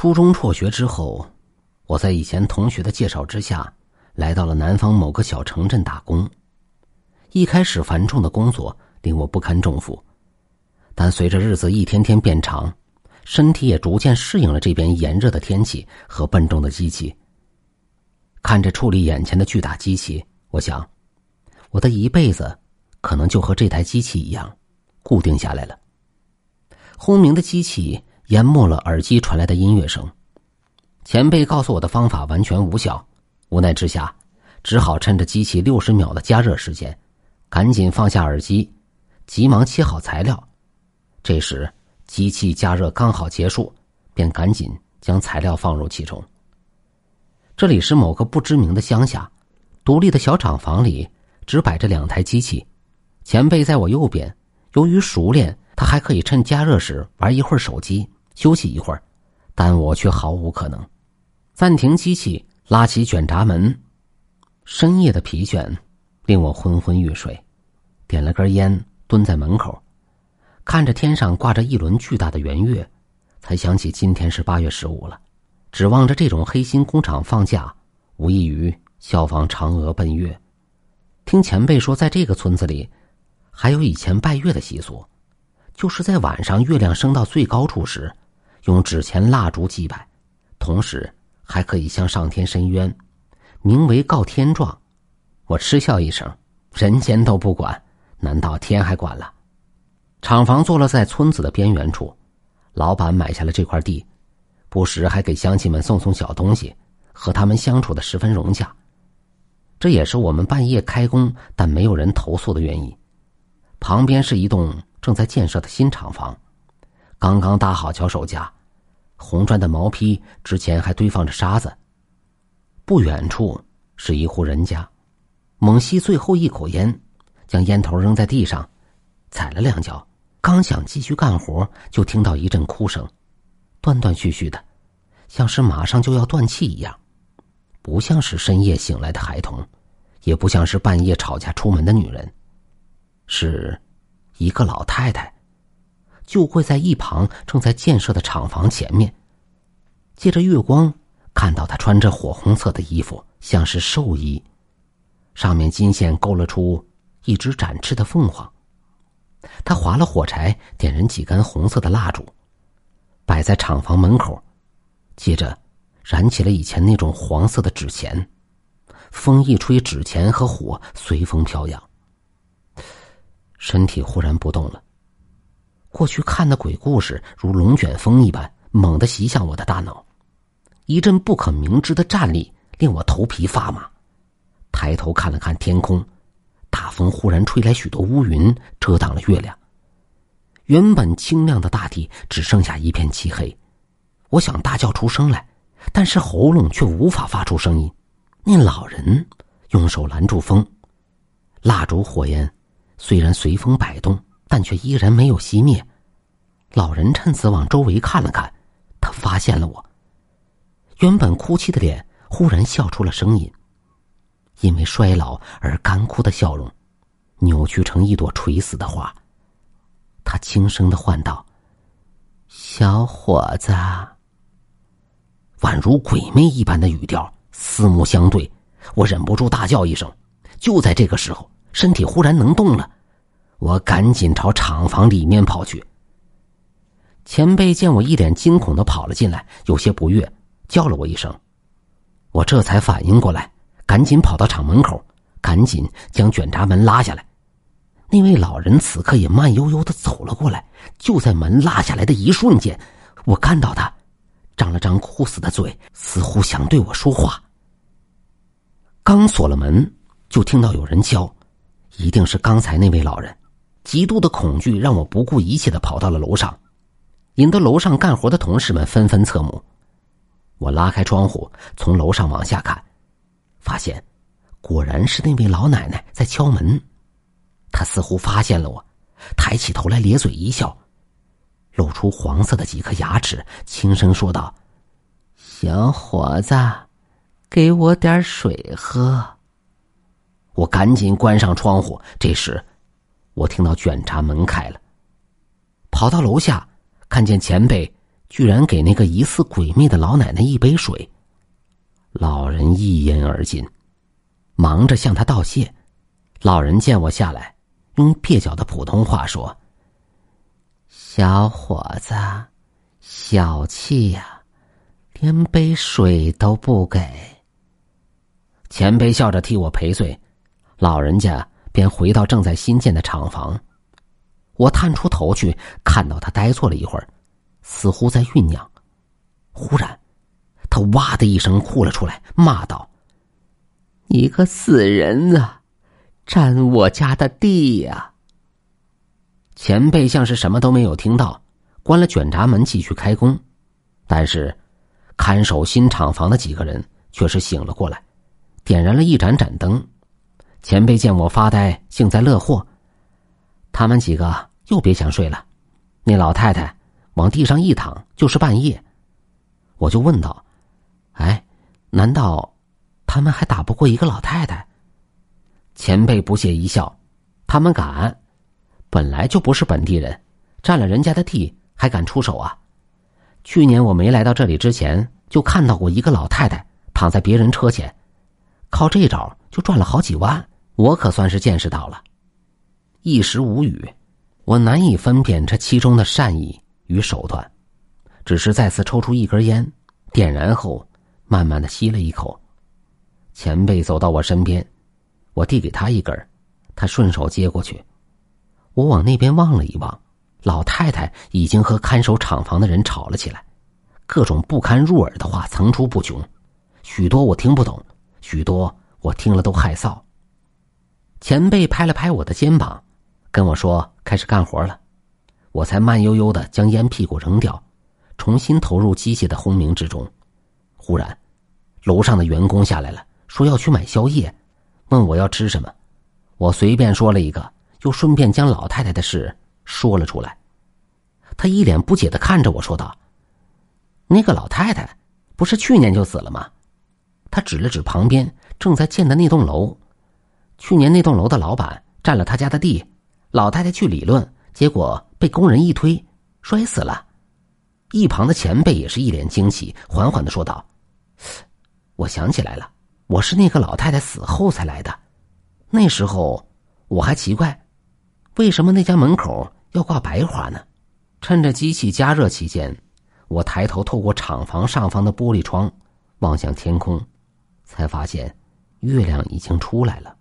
初中辍学之后，我在以前同学的介绍之下，来到了南方某个小城镇打工。一开始繁重的工作令我不堪重负，但随着日子一天天变长，身体也逐渐适应了这边炎热的天气和笨重的机器。看着处理眼前的巨大机器，我想，我的一辈子可能就和这台机器一样，固定下来了。轰鸣的机器淹没了耳机传来的音乐声。前辈告诉我的方法完全无效，无奈之下，只好趁着机器六十秒的加热时间，赶紧放下耳机，急忙切好材料。这时，机器加热刚好结束，便赶紧将材料放入其中。这里是某个不知名的乡下，独立的小厂房里只摆着两台机器。前辈在我右边，由于熟练，他还可以趁加热时玩一会儿手机，休息一会儿，但我却毫无可能。暂停机器，拉起卷闸门，深夜的疲倦令我昏昏欲睡，点了根烟，蹲在门口，看着天上挂着一轮巨大的圆月，才想起今天是八月十五了。指望着这种黑心工厂放假，无异于效仿嫦娥奔月。听前辈说，在这个村子里，还有以前拜月的习俗，就是在晚上月亮升到最高处时，用纸钱蜡烛祭拜，同时还可以向上天申冤，名为告天状。我嗤笑一声：“人间都不管，难道天还管了？”厂房坐落在村子的边缘处，老板买下了这块地。不时还给乡亲们送送小东西，和他们相处的十分融洽。这也是我们半夜开工但没有人投诉的原因。旁边是一栋正在建设的新厂房，刚刚搭好脚手架，红砖的毛坯之前还堆放着沙子。不远处是一户人家，猛吸最后一口烟，将烟头扔在地上，踩了两脚，刚想继续干活，就听到一阵哭声。断断续续的，像是马上就要断气一样，不像是深夜醒来的孩童，也不像是半夜吵架出门的女人，是一个老太太，就跪在一旁正在建设的厂房前面。借着月光，看到她穿着火红色的衣服，像是寿衣，上面金线勾勒出一只展翅的凤凰。她划了火柴，点燃几根红色的蜡烛。摆在厂房门口，接着燃起了以前那种黄色的纸钱，风一吹，纸钱和火随风飘扬。身体忽然不动了，过去看的鬼故事如龙卷风一般猛地袭向我的大脑，一阵不可名之的战栗令我头皮发麻。抬头看了看天空，大风忽然吹来许多乌云，遮挡了月亮。原本清亮的大地只剩下一片漆黑，我想大叫出声来，但是喉咙却无法发出声音。那老人用手拦住风，蜡烛火焰虽然随风摆动，但却依然没有熄灭。老人趁此往周围看了看，他发现了我。原本哭泣的脸忽然笑出了声音，因为衰老而干枯的笑容，扭曲成一朵垂死的花。他轻声的唤道：“小伙子。”宛如鬼魅一般的语调，四目相对，我忍不住大叫一声。就在这个时候，身体忽然能动了，我赶紧朝厂房里面跑去。前辈见我一脸惊恐的跑了进来，有些不悦，叫了我一声，我这才反应过来，赶紧跑到厂门口，赶紧将卷闸门拉下来。那位老人此刻也慢悠悠的走了过来，就在门拉下来的一瞬间，我看到他张了张枯死的嘴，似乎想对我说话。刚锁了门，就听到有人叫，一定是刚才那位老人。极度的恐惧让我不顾一切的跑到了楼上，引得楼上干活的同事们纷纷侧目。我拉开窗户，从楼上往下看，发现果然是那位老奶奶在敲门。她似乎发现了我，抬起头来咧嘴一笑，露出黄色的几颗牙齿，轻声说道：“小伙子，给我点水喝。”我赶紧关上窗户。这时，我听到卷闸门开了，跑到楼下，看见前辈居然给那个疑似鬼魅的老奶奶一杯水。老人一饮而尽，忙着向他道谢。老人见我下来，用蹩脚的普通话说：“小伙子，小气呀，连杯水都不给。”前辈笑着替我赔罪，老人家便回到正在新建的厂房。我探出头去，看到他呆坐了一会儿，似乎在酝酿。忽然，他哇的一声哭了出来，骂道：“你个死人啊，占我家的地呀！”前辈像是什么都没有听到，关了卷闸门继续开工。但是，看守新厂房的几个人却是醒了过来。点燃了一盏盏灯，前辈见我发呆，幸灾乐祸。他们几个又别想睡了。那老太太往地上一躺，就是半夜。我就问道：“哎，难道他们还打不过一个老太太？”前辈不屑一笑：“他们敢，本来就不是本地人，占了人家的地还敢出手啊？去年我没来到这里之前，就看到过一个老太太躺在别人车前。”靠这招就赚了好几万，我可算是见识到了。一时无语，我难以分辨这其中的善意与手段，只是再次抽出一根烟，点燃后，慢慢的吸了一口。前辈走到我身边，我递给他一根，他顺手接过去。我往那边望了一望，老太太已经和看守厂房的人吵了起来，各种不堪入耳的话层出不穷，许多我听不懂。许多我听了都害臊。前辈拍了拍我的肩膀，跟我说：“开始干活了。”我才慢悠悠的将烟屁股扔掉，重新投入机械的轰鸣之中。忽然，楼上的员工下来了，说要去买宵夜，问我要吃什么。我随便说了一个，又顺便将老太太的事说了出来。他一脸不解的看着我说道：“那个老太太不是去年就死了吗？”他指了指旁边正在建的那栋楼，去年那栋楼的老板占了他家的地，老太太去理论，结果被工人一推，摔死了。一旁的前辈也是一脸惊喜，缓缓的说道：“我想起来了，我是那个老太太死后才来的。那时候我还奇怪，为什么那家门口要挂白花呢？趁着机器加热期间，我抬头透过厂房上方的玻璃窗，望向天空。”才发现，月亮已经出来了。